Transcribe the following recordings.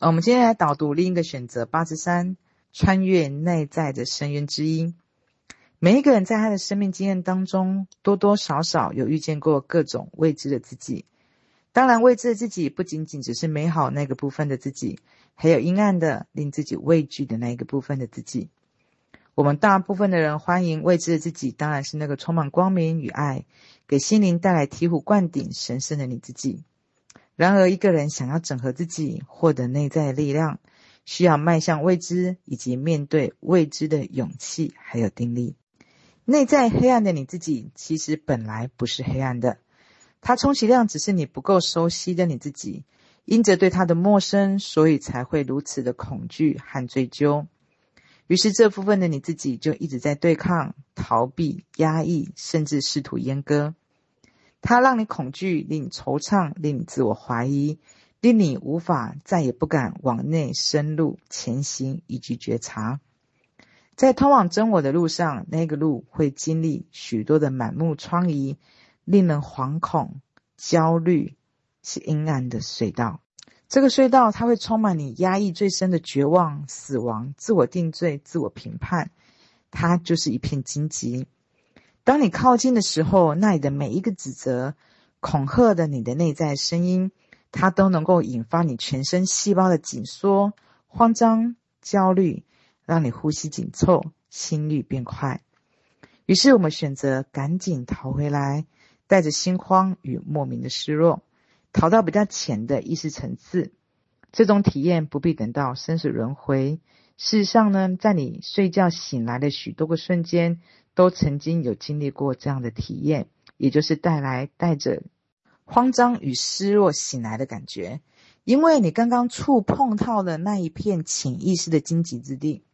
我们今天来导读另一个选择八十三，穿越内在的深渊之一。每一个人在他的生命经验当中，多多少少有遇见过各种未知的自己。当然，未知的自己不仅仅只是美好那个部分的自己，还有阴暗的令自己畏惧的那一个部分的自己。我们大部分的人欢迎未知的自己，当然是那个充满光明与爱，给心灵带来醍醐灌顶、神圣的你自己。然而，一个人想要整合自己，获得内在力量，需要迈向未知以及面对未知的勇气，还有定力。内在黑暗的你自己，其实本来不是黑暗的，它充其量只是你不够熟悉的你自己，因着对它的陌生，所以才会如此的恐惧和追究。于是这部分的你自己就一直在对抗、逃避、压抑，甚至试图阉割。它让你恐惧，令你惆怅，令你自我怀疑，令你无法再也不敢往内深入前行以及觉察。在通往真我的路上，那个路会经历许多的满目疮痍，令人惶恐、焦虑，是阴暗的隧道。这个隧道，它会充满你压抑最深的绝望、死亡、自我定罪、自我评判。它就是一片荆棘。当你靠近的时候，那里的每一个指责、恐吓的你的内在声音，它都能够引发你全身细胞的紧缩、慌张、焦虑。让你呼吸紧凑，心率变快。于是我们选择赶紧逃回来，带着心慌与莫名的失落，逃到比较浅的意识层次。这种体验不必等到生死轮回。事实上呢，在你睡觉醒来的许多个瞬间，都曾经有经历过这样的体验，也就是带来带着慌张与失落醒来的感觉，因为你刚刚触碰到了那一片潜意识的荆棘之地。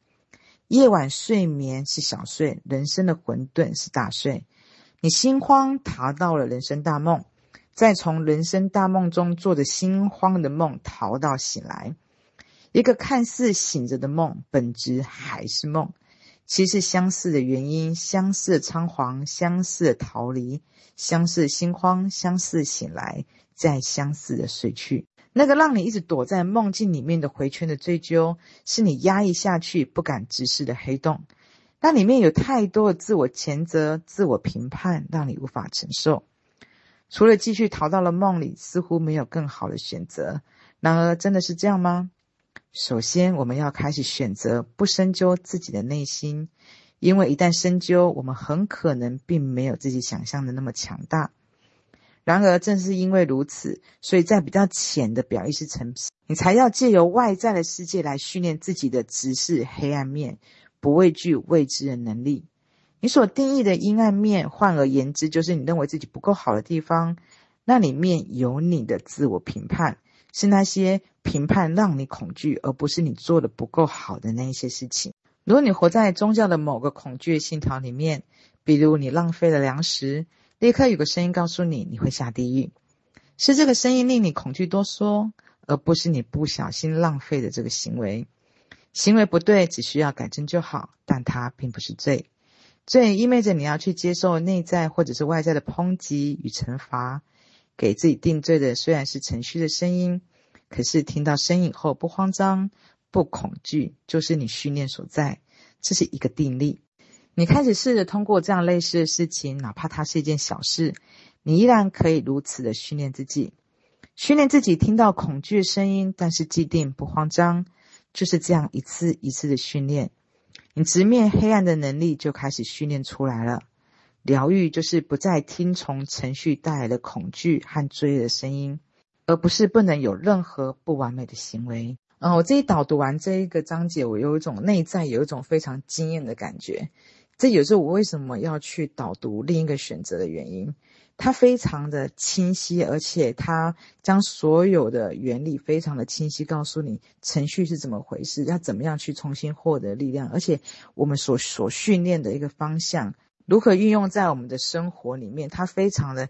夜晚睡眠是小睡，人生的混沌是大睡。你心慌，逃到了人生大梦，再从人生大梦中做着心慌的梦逃到醒来。一个看似醒着的梦，本质还是梦。其实相似的原因，相似的仓皇，相似的逃离，相似的心慌，相似的醒来，再相似的睡去。那个让你一直躲在梦境里面的回圈的追究，是你压抑下去不敢直视的黑洞。那里面有太多的自我谴责、自我评判，让你无法承受。除了继续逃到了梦里，似乎没有更好的选择。然而，真的是这样吗？首先，我们要开始选择不深究自己的内心，因为一旦深究，我们很可能并没有自己想象的那么强大。然而，正是因为如此，所以在比较浅的表意识层次，你才要借由外在的世界来训练自己的直视黑暗面、不畏惧未知的能力。你所定义的阴暗面，换而言之，就是你认为自己不够好的地方。那里面有你的自我评判，是那些评判让你恐惧，而不是你做的不够好的那一些事情。如果你活在宗教的某个恐惧信条里面，比如你浪费了粮食。立刻有个声音告诉你，你会下地狱，是这个声音令你恐惧多说，而不是你不小心浪费的这个行为。行为不对，只需要改正就好，但它并不是罪。罪意味着你要去接受内在或者是外在的抨击与惩罚。给自己定罪的虽然是程序的声音，可是听到声音后不慌张、不恐惧，就是你训练所在。这是一个定力。你开始试着通过这样类似的事情，哪怕它是一件小事，你依然可以如此的训练自己，训练自己听到恐惧的声音，但是既定不慌张，就是这样一次一次的训练，你直面黑暗的能力就开始训练出来了。疗愈就是不再听从程序带来的恐惧和追的声音，而不是不能有任何不完美的行为。嗯，我这一导读完这一个章节，我有一种内在有一种非常惊艳的感觉。这也是我为什么要去导读另一个选择的原因。它非常的清晰，而且它将所有的原理非常的清晰告诉你程序是怎么回事，要怎么样去重新获得力量，而且我们所所训练的一个方向如何运用在我们的生活里面，它非常的。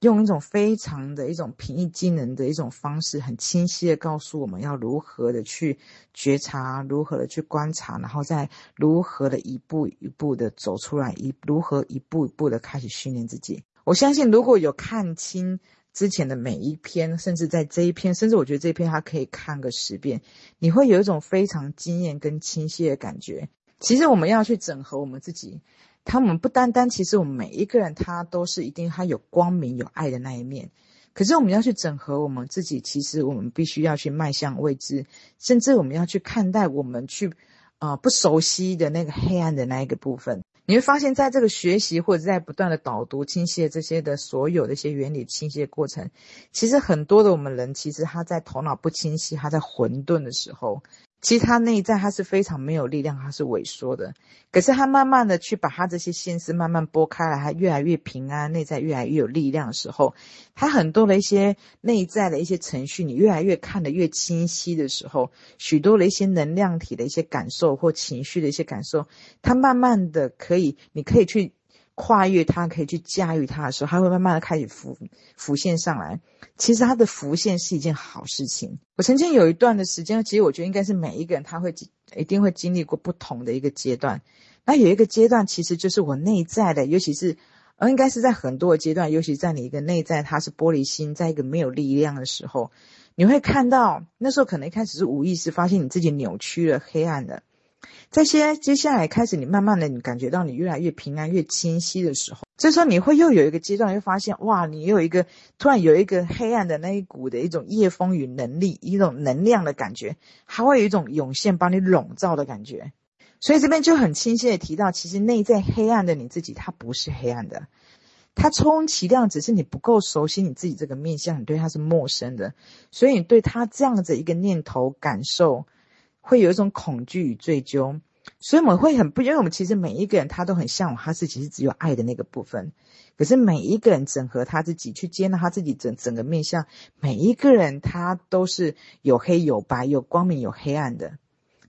用一种非常的一种平易近人的一种方式，很清晰的告诉我们要如何的去觉察，如何的去观察，然后再如何的一步一步的走出来，一如何一步一步的开始训练自己。我相信，如果有看清之前的每一篇，甚至在这一篇，甚至我觉得这一篇他可以看个十遍，你会有一种非常惊艳跟清晰的感觉。其实我们要去整合我们自己，他们不单单，其实我们每一个人他都是一定他有光明有爱的那一面，可是我们要去整合我们自己，其实我们必须要去迈向未知，甚至我们要去看待我们去啊、不熟悉的那个黑暗的那一个部分。你会发现，在这个学习或者在不断的导读、清晰的这些的所有的一些原理清晰的过程，其实很多的我们人，其实他在头脑不清晰、他在混沌的时候。其实他内在他是非常没有力量，他是萎缩的。可是他慢慢的去把他这些心思慢慢拨开来，他越来越平安，内在越来越有力量的时候，他很多的一些内在的一些程序，你越来越看得越清晰的时候，许多的一些能量体的一些感受或情绪的一些感受，他慢慢的可以，你可以去。跨越它，可以去驾驭它的时候，它会慢慢的开始浮浮现上来。其实它的浮现是一件好事情。我曾经有一段的时间，其实我觉得应该是每一个人他会一定会经历过不同的一个阶段。那有一个阶段，其实就是我内在的，尤其是呃，应该是在很多的阶段，尤其在你一个内在，它是玻璃心，在一个没有力量的时候，你会看到那时候可能一开始是无意识，发现你自己扭曲了，黑暗的。这些接下来开始，你慢慢的，你感觉到你越来越平安、越清晰的时候，这时候你会又有一个阶段，会发现哇，你有一个突然有一个黑暗的那一股的一种夜风与能力，一种能量的感觉，还会有一种涌现把你笼罩的感觉。所以这边就很清晰的提到，其实内在黑暗的你自己，它不是黑暗的，它充其量只是你不够熟悉你自己这个面相，你对它是陌生的，所以你对它这样子一个念头感受。会有一种恐惧与追究，所以我们会很不，因为我们其实每一个人他都很向往他自己是只有爱的那个部分，可是每一个人整合他自己去接纳他自己整整个面向，每一个人他都是有黑有白，有光明有黑暗的，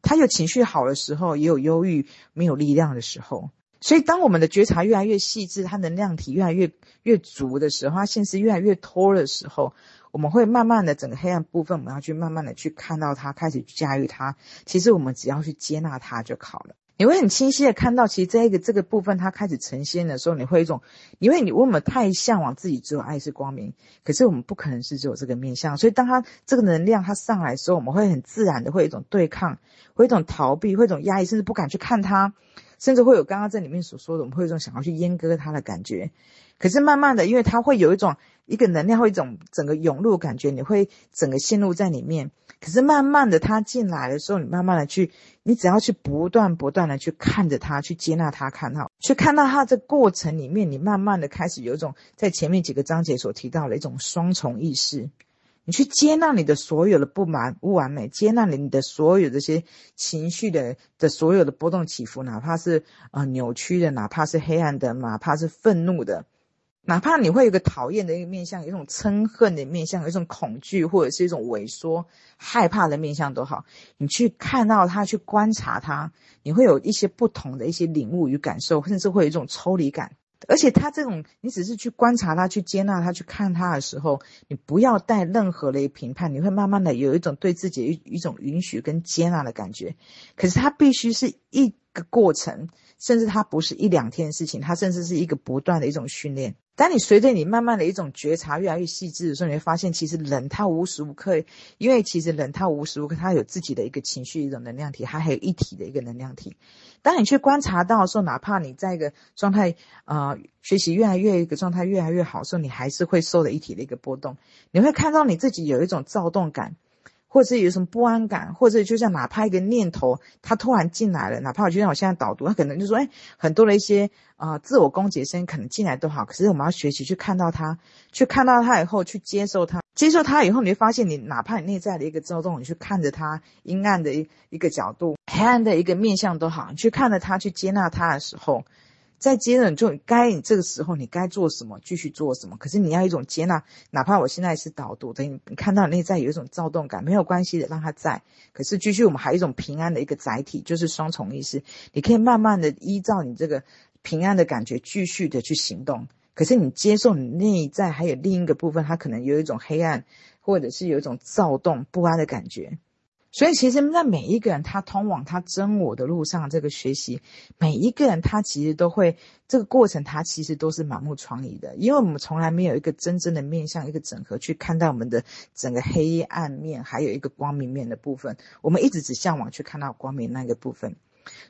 他有情绪好的时候，也有忧郁没有力量的时候，所以当我们的觉察越来越细致，他能量体越来越越足的时候，他现实越来越脱的时候。我们会慢慢的整个黑暗部分，我们要去慢慢的去看到它，开始去驾驭它。其实我们只要去接纳它就好了。你会很清晰的看到，其实这一个这个部分它开始呈现的时候，你会一种，因为你我们太向往自己只有爱是光明，可是我们不可能是只有这个面向。所以当它这个能量它上来的时候，我们会很自然的会有一种对抗，会一种逃避，会一种压抑，甚至不敢去看它，甚至会有刚刚在里面所说的，我们会有一种想要去阉割它的感觉。可是慢慢的，因为它会有一种一个能量，会一种整个涌入感觉，你会整个陷入在里面。可是慢慢的，它进来的时候，你慢慢的去，你只要去不断不断的去看着它，去接纳它，看到，去看到它这过程里面，你慢慢的开始有一种在前面几个章节所提到的一种双重意识，你去接纳你的所有的不满、不完美，接纳你的所有这些情绪的的所有的波动起伏，哪怕是啊、呃、扭曲的，哪怕是黑暗的，哪怕是愤怒的。哪怕你会有个讨厌的一个面向，有一种憎恨的面向，有一种恐惧或者是一种萎缩、害怕的面向都好，你去看到它，去观察它，你会有一些不同的一些领悟与感受，甚至会有一种抽离感。而且他这种，你只是去观察他，去接纳他，去看他的时候，你不要带任何的评判，你会慢慢的有一种对自己一一种允许跟接纳的感觉。可是他必须是一个过程，甚至它不是一两天的事情，它甚至是一个不断的一种训练。当你随着你慢慢的一种觉察越来越细致的时候，你会发现，其实人他无时无刻，因为其实人他无时无刻他有自己的一个情绪一种能量体，他还有一体的一个能量体。当你去观察到的时候，哪怕你在一个状态，呃，学习越来越一个状态越来越好的时候，你还是会受的一体的一个波动。你会看到你自己有一种躁动感。或者是有什么不安感，或者就像哪怕一个念头，它突然进来了，哪怕就像我现在导读，它可能就说，哎，很多的一些啊、自我攻击声可能进来都好，可是我们要学习去看到它，去看到它以后，去接受它，接受它以后，你会发现，你哪怕你内在的一个躁动，你去看着它阴暗的一一个角度，黑暗的一个面向都好，你去看着它，去接纳它的时候。再接着，就该你这个时候你该做什么，继续做什么。可是你要一种接纳，哪怕我现在是导读，等你看到内在有一种躁动感，没有关系的，让它在。可是继续，我们还有一种平安的一个载体，就是双重意识。你可以慢慢的依照你这个平安的感觉，继续的去行动。可是你接受你内在还有另一个部分，它可能有一种黑暗，或者是有一种躁动不安的感觉。所以，其实，在每一个人他通往他真我的路上，这个学习，每一个人他其实都会这个过程，他其实都是满目疮痍的，因为我们从来没有一个真正的面向，一个整合去看待我们的整个黑暗面，还有一个光明面的部分。我们一直只向往去看到光明那个部分，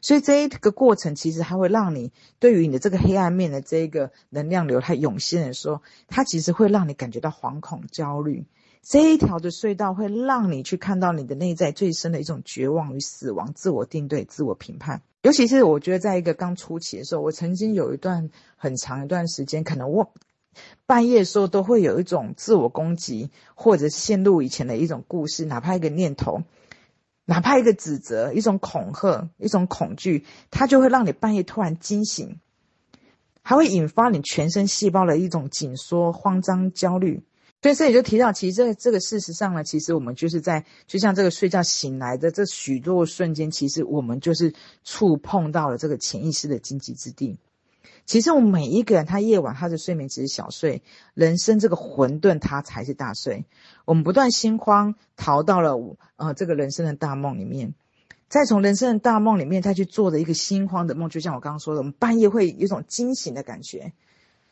所以这一个过程其实它会让你对于你的这个黑暗面的这一个能量流它涌现的时候，它其实会让你感觉到惶恐、焦虑。这一条的隧道会让你去看到你的内在最深的一种绝望与死亡、自我定对、自我评判。尤其是我觉得，在一个刚初期的时候，我曾经有一段很长一段时间，可能我半夜的时候都会有一种自我攻击，或者陷入以前的一种故事，哪怕一个念头，哪怕一个指责、一种恐吓、一种恐惧，它就会让你半夜突然惊醒，还会引发你全身细胞的一种紧缩、慌张、焦虑。所以这里就提到，其实这这个事实上呢，其实我们就是在就像这个睡觉醒来的这许多瞬间，其实我们就是触碰到了这个潜意识的荆棘之地。其实我们每一个人，他夜晚他的睡眠只是小睡，人生这个混沌他才是大睡。我们不断心慌，逃到了呃这个人生的大梦里面，再从人生的大梦里面再去做的一个心慌的梦，就像我刚刚说的，我们半夜会有一种惊醒的感觉。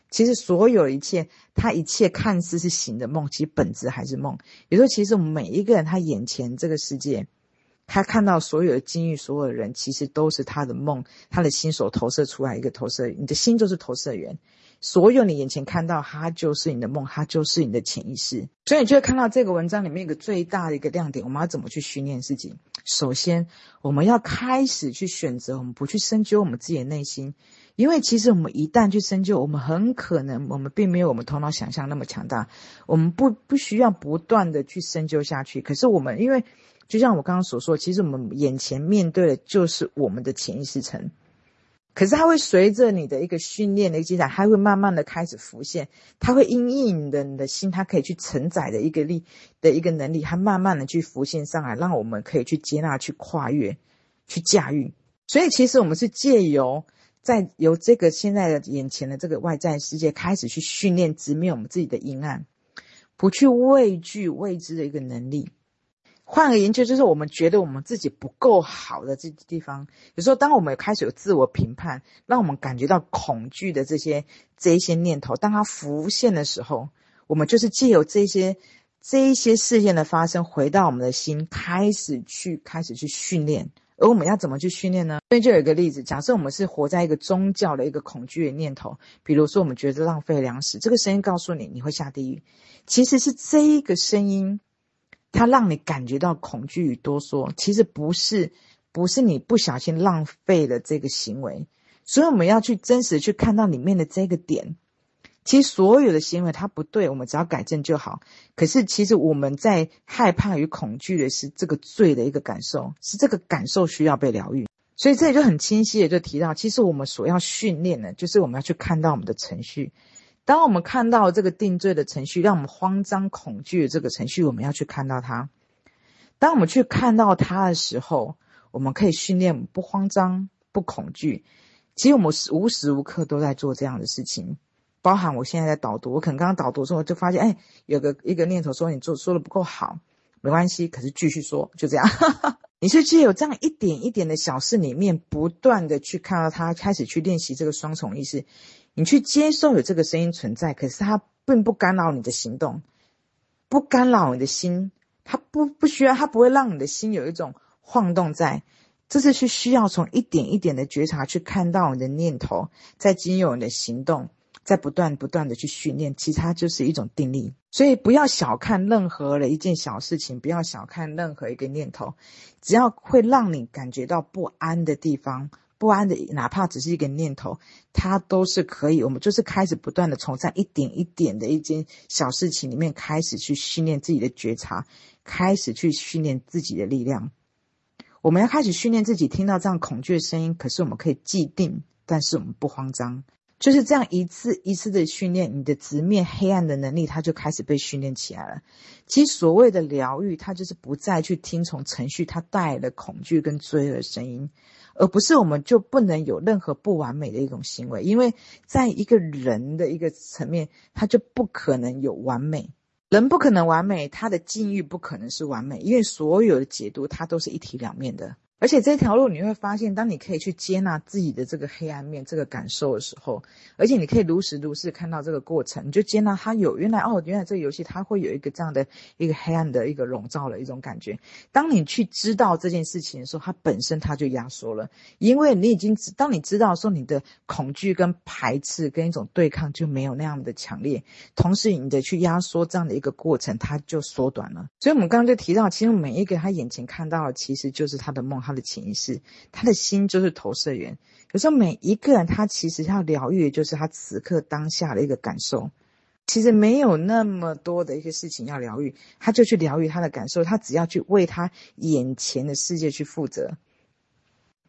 其实所有一切，他一切看似是醒的梦，其实本质还是梦。也就是，其实我们每一个人，他眼前这个世界，他看到所有的境遇，所有的人，其实都是他的梦，他的心所投射出来一个投射。你的心就是投射源，所有你眼前看到，它就是你的梦，它就是你的潜意识。所以你就会看到这个文章里面一个最大的一个亮点，我们要怎么去训练自己？首先，我们要开始去选择，我们不去深究我们自己的内心。因为其实我们一旦去深究，我们很可能我们并没有我们头脑想象那么强大，我们不不需要不断的去深究下去。可是我们因为就像我刚刚所说，其实我们眼前面对的就是我们的潜意识层，可是它会随着你的一个训练的一个进展，它会慢慢的开始浮现，它会因应你的你的心，它可以去承载的一个力的一个能力，它慢慢的去浮现上来，让我们可以去接纳、去跨越、去驾驭。所以其实我们是借由。在由这个现在的眼前的这个外在世界开始去训练直面我们自己的阴暗，不去畏惧未知的一个能力。换而言之，就是我们觉得我们自己不够好的这地方，有时候当我们开始有自我评判，让我们感觉到恐惧的这些这一些念头，当它浮现的时候，我们就是借由这些这一些事件的发生，回到我们的心，开始去开始去训练。而我们要怎么去训练呢？所以就有一个例子，假设我们是活在一个宗教的一个恐惧的念头，比如说我们觉得浪费粮食，这个声音告诉你你会下地狱，其实是这一个声音，它让你感觉到恐惧与哆嗦，其实不是不是你不小心浪费了这个行为，所以我们要去真实去看到里面的这个点。其实所有的行为它不对，我们只要改正就好。可是其实我们在害怕与恐惧的是这个罪的一个感受，是这个感受需要被疗愈。所以这里就很清晰的就提到，其实我们所要训练的，就是我们要去看到我们的程序。当我们看到这个定罪的程序，让我们慌张恐惧的这个程序，我们要去看到它。当我们去看到它的时候，我们可以训练不慌张、不恐惧。其实我们无时无刻都在做这样的事情。包含我现在在导读，我可能刚刚导读的时候就发现，哎，有个一个念头说你做说的不够好，没关系，可是继续说，就这样。你是只有这样一点一点的小事里面，不断的去看到他，开始去练习这个双重意识，你去接受有这个声音存在，可是它并不干扰你的行动，不干扰你的心，它不不需要，它不会让你的心有一种晃动在，这是去需要从一点一点的觉察去看到你的念头，在经由你的行动。在不断不断的去训练，其实它就是一种定力。所以不要小看任何的一件小事情，不要小看任何一个念头，只要会让你感觉到不安的地方，不安的，哪怕只是一个念头，它都是可以。我们就是开始不断的从这一点一点的一件小事情里面开始去训练自己的觉察，开始去训练自己的力量。我们要开始训练自己，听到这样恐惧的声音，可是我们可以既定，但是我们不慌张。就是这样一次一次的训练，你的直面黑暗的能力，它就开始被训练起来了。其实所谓的疗愈，它就是不再去听从程序，它带来的恐惧跟罪恶的声音，而不是我们就不能有任何不完美的一种行为，因为在一个人的一个层面，他就不可能有完美。人不可能完美，他的境遇不可能是完美，因为所有的解读，它都是一体两面的。而且这条路你会发现，当你可以去接纳自己的这个黑暗面、这个感受的时候，而且你可以如实如实看到这个过程，你就接纳它有原来哦，原来这个游戏它会有一个这样的一个黑暗的一个笼罩的一种感觉。当你去知道这件事情的时候，它本身它就压缩了，因为你已经，当你知道说你的恐惧跟排斥跟一种对抗就没有那样的强烈，同时你的去压缩这样的一个过程，它就缩短了。所以我们刚刚就提到，其实每一个他眼前看到的，其实就是他的梦。他的潜意识，他的心就是投射源。有时候每一个人，他其实要疗愈的就是他此刻当下的一个感受。其实没有那么多的一些事情要疗愈，他就去疗愈他的感受。他只要去为他眼前的世界去负责。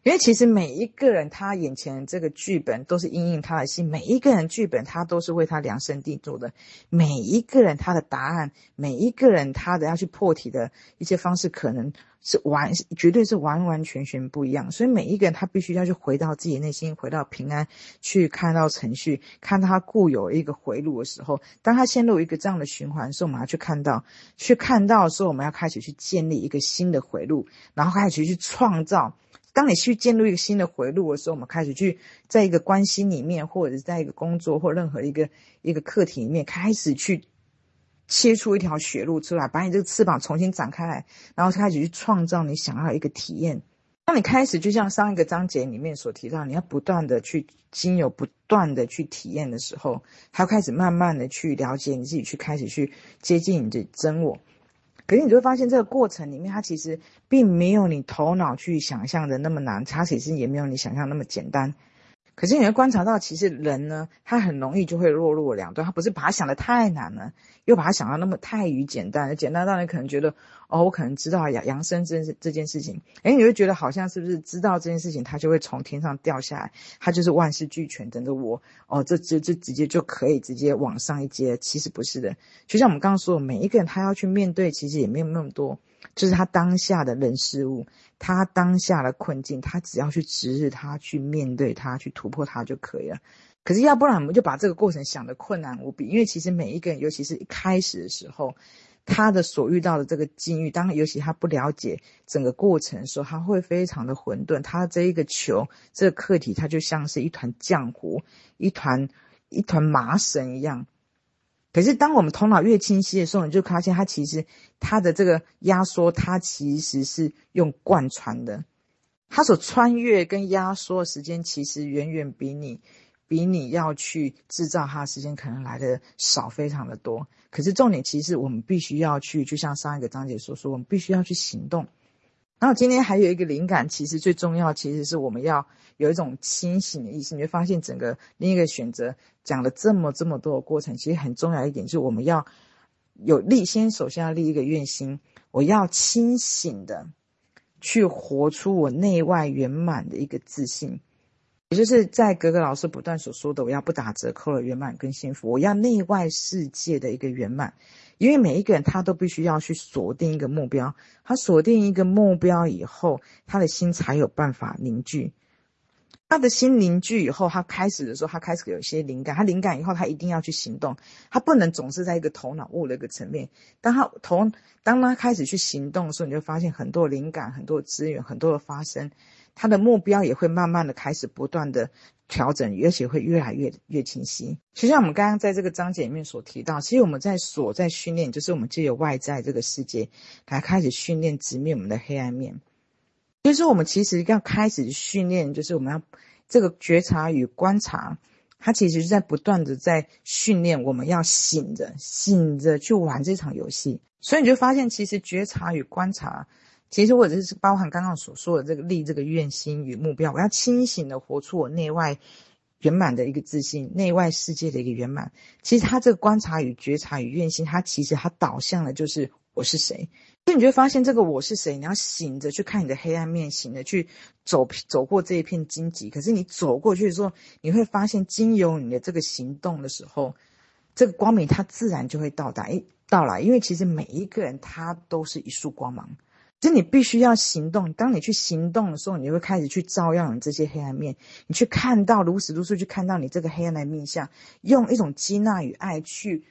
因为其实每一个人，他眼前这个剧本都是因应他的心。每一个人剧本，他都是为他量身定做的。每一个人他的答案，每一个人他的要去破题的一些方式，可能是完，绝对是完完全全不一样。所以每一个人他必须要去回到自己内心，回到平安，去看到程序，看到他固有一个回路的时候，当他陷入一个这样的循环的时，我们要去看到，去看到的时候，我们要开始去建立一个新的回路，然后开始去创造。当你去建立一个新的回路的时候，我们开始去在一个关系里面，或者是在一个工作或任何一个一个课题里面，开始去切出一条血路出来，把你这个翅膀重新展开来，然后开始去创造你想要一个体验。当你开始就像上一个章节里面所提到，你要不断的去经由不断的去体验的时候，还要开始慢慢的去了解你自己，去开始去接近你的真我。可是你就会发现，这个过程里面，它其实并没有你头脑去想象的那么难，它其实也没有你想象那么简单。可是你会观察到，其实人呢，他很容易就会落入两端。他不是把他想的太难了，又把他想到那么太于简单，简单到你可能觉得，哦，我可能知道养养生这这件事情，诶，你会觉得好像是不是知道这件事情，他就会从天上掉下来，他就是万事俱全，等着我，哦，这这这直接就可以直接往上一阶。其实不是的，就像我们刚刚说的，每一个人他要去面对，其实也没有那么多。就是他当下的人事物，他当下的困境，他只要去直视他，去面对他，去突破他就可以了。可是要不然我们就把这个过程想得困难无比，因为其实每一个人，尤其是一开始的时候，他的所遇到的这个境遇，当尤其他不了解整个过程的时候，他会非常的混沌。他这一个球，这个课题，它就像是一团浆糊，一团一团麻绳一样。可是，当我们头脑越清晰的时候，你就发现它其实它的这个压缩，它其实是用贯穿的，它所穿越跟压缩的时间，其实远远比你比你要去制造它的时间可能来的少，非常的多。可是重点其实我们必须要去，就像上一个章节所说，我们必须要去行动。然后今天还有一个灵感，其实最重要，其实是我们要有一种清醒的意识。你会发现，整个另一个选择讲了这么这么多的过程，其实很重要一点就是我们要有立，先首先要立一个愿心，我要清醒的去活出我内外圆满的一个自信，也就是在格格老师不断所说的，我要不打折扣的圆满跟幸福，我要内外世界的一个圆满。因为每一个人他都必须要去锁定一个目标，他锁定一个目标以后，他的心才有办法凝聚。他的心凝聚以后，他开始的时候，他开始有一些灵感。他灵感以后，他一定要去行动。他不能总是在一个头脑悟的一个层面。当他头，当他开始去行动的时候，你就发现很多灵感、很多资源、很多的发生。他的目标也会慢慢的开始不断的。调整，而且会越来越越清晰。就像我们刚刚在这个章节里面所提到，其实我们在所在训练，就是我们借由外在这个世界来开始训练直面我们的黑暗面。就是，我们其实要开始训练，就是我们要这个觉察与观察，它其实是在不断的在训练，我们要醒着醒着去玩这场游戏。所以你就发现，其实觉察与观察。其实我这是包含刚刚所说的这个立这个愿心与目标，我要清醒的活出我内外圆满的一个自信，内外世界的一个圆满。其实他这个观察与觉察与愿心，他其实他导向的就是我是谁。所以你就会发现这个我是谁，你要醒着去看你的黑暗面，醒着去走走过这一片荆棘。可是你走过去的时候，你会发现经由你的这个行动的时候，这个光明它自然就会到达，诶，到来。因为其实每一个人他都是一束光芒。就你必须要行动。当你去行动的时候，你就会开始去照耀你这些黑暗面。你去看到如实如实去看到你这个黑暗的面相，用一种接纳与爱去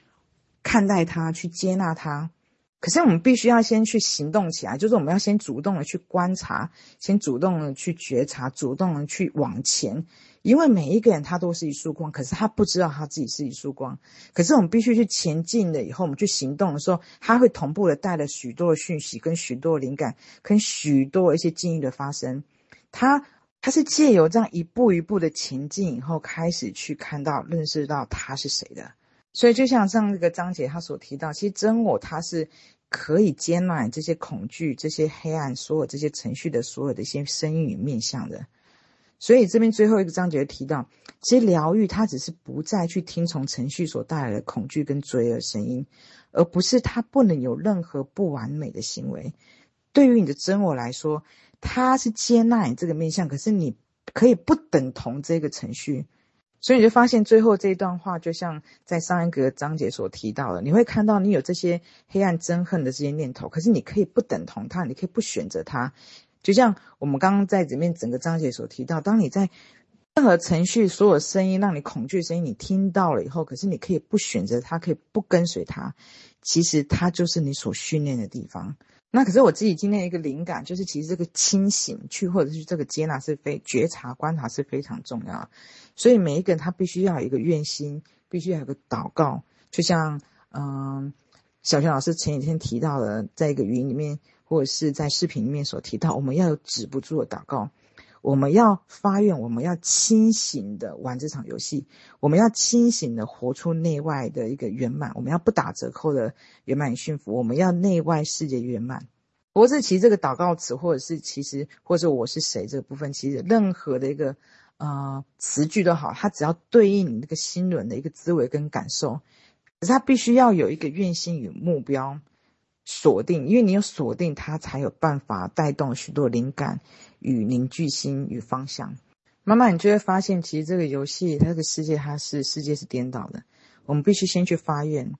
看待它，去接纳它。可是我们必须要先去行动起来，就是我们要先主动的去观察，先主动的去觉察，主动的去往前。因为每一个人他都是一束光，可是他不知道他自己是一束光。可是我们必须去前进了以后，我们去行动的时候，他会同步的带了许多的讯息，跟许多的灵感，跟许多一些境遇的发生。他他是借由这样一步一步的前进以后，开始去看到、认识到他是谁的。所以，就像上这个章节他所提到，其实真我他是可以接纳这些恐惧、这些黑暗、所有这些程序的所有的一些声音与面向的。所以这边最后一个章节提到，其实疗愈它只是不再去听从程序所带来的恐惧跟罪恶声音，而不是它不能有任何不完美的行为。对于你的真我来说，它是接纳你这个面向，可是你可以不等同这个程序。所以你就发现最后这一段话，就像在上一个章节所提到的，你会看到你有这些黑暗憎恨的这些念头，可是你可以不等同它，你可以不选择它。就像我们刚刚在里面整个章节所提到，当你在任何程序、所有声音让你恐惧的声音，你听到了以后，可是你可以不选择它，可以不跟随它，其实它就是你所训练的地方。那可是我自己今天一个灵感，就是其实这个清醒去，或者是这个接纳是非觉察观察是非常重要的。所以每一个人他必须要有一个愿心，必须要有个祷告。就像嗯，小泉老师前几天提到的，在一个语音里面，或者是在视频里面所提到，我们要有止不住的祷告，我们要发愿，我们要清醒的玩这场游戏，我们要清醒的活出内外的一个圆满，我们要不打折扣的圆满与幸福，我们要内外世界圆满。不过，这其实这个祷告词，或者是其实，或者我是谁这个部分，其实任何的一个。呃，词句都好，它只要对应你那个心轮的一个滋味跟感受，可是它必须要有一个愿心与目标锁定，因为你有锁定，它才有办法带动许多灵感与凝聚心与方向。慢慢你就会发现，其实这个游戏，它这个世界，它是世界是颠倒的。我们必须先去发愿，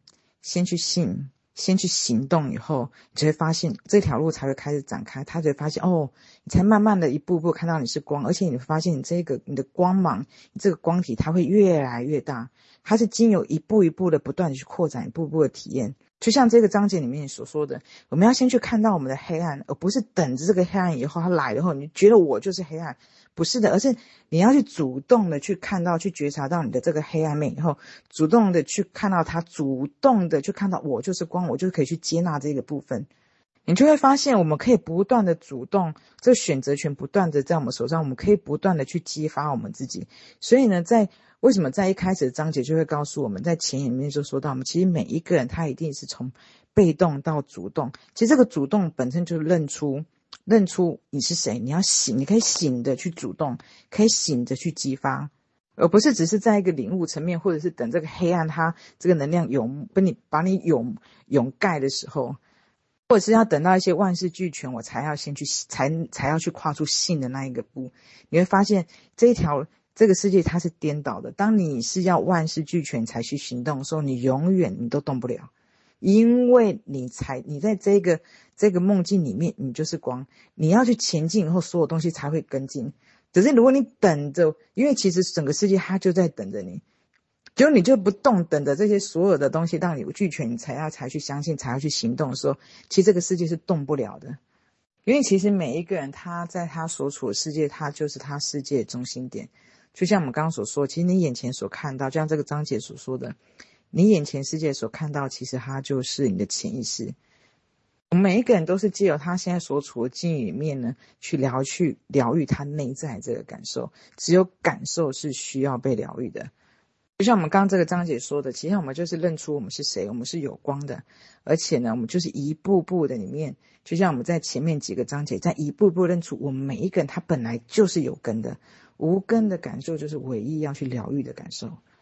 先去信。先去行动，以后你就会发现这条路才会开始展开。他就会发现哦，你才慢慢的一步步看到你是光，而且你会发现你这个你的光芒，你这个光体它会越来越大。它是经由一步一步的不断的去扩展，一步步的体验。就像这个章节里面所说的，我们要先去看到我们的黑暗，而不是等着这个黑暗以后它来了后，你觉得我就是黑暗。不是的，而是你要去主动的去看到、去觉察到你的这个黑暗面以后，主动的去看到它，主动的去看到我就是光，我就可以去接纳这个部分。你就会发现，我们可以不断的主动，这选择权不断的在我们手上，我们可以不断的去激发我们自己。所以呢，在为什么在一开始的章节就会告诉我们，在前言里面就说到，我们其实每一个人他一定是从被动到主动，其实这个主动本身就是认出。认出你是谁，你要醒，你可以醒的去主动，可以醒着去激发，而不是只是在一个领悟层面，或者是等这个黑暗它这个能量涌跟你把你涌涌盖的时候，或者是要等到一些万事俱全，我才要先去才才要去跨出信的那一个步。你会发现这一条这个世界它是颠倒的，当你是要万事俱全才去行动的时候，你永远你都动不了。因为你才，你在这个这个梦境里面，你就是光。你要去前进以后，所有东西才会跟进。只是如果你等着，因为其实整个世界它就在等着你，就你就不动，等着这些所有的东西让你俱全，你才要才去相信，才要去行动的时候，其实这个世界是动不了的。因为其实每一个人他在他所处的世界，他就是他世界中心点。就像我们刚刚所说，其实你眼前所看到，就像这个章节所说的。你眼前世界所看到，其实它就是你的潜意识。我们每一个人都是借由他现在所处的境遇里面呢，去疗去疗愈他内在这个感受。只有感受是需要被疗愈的。就像我们刚刚这个章节说的，其实我们就是认出我们是谁，我们是有光的。而且呢，我们就是一步步的里面，就像我们在前面几个章节，在一步步认出我们每一个人他本来就是有根的，无根的感受就是唯一要去疗愈的感受。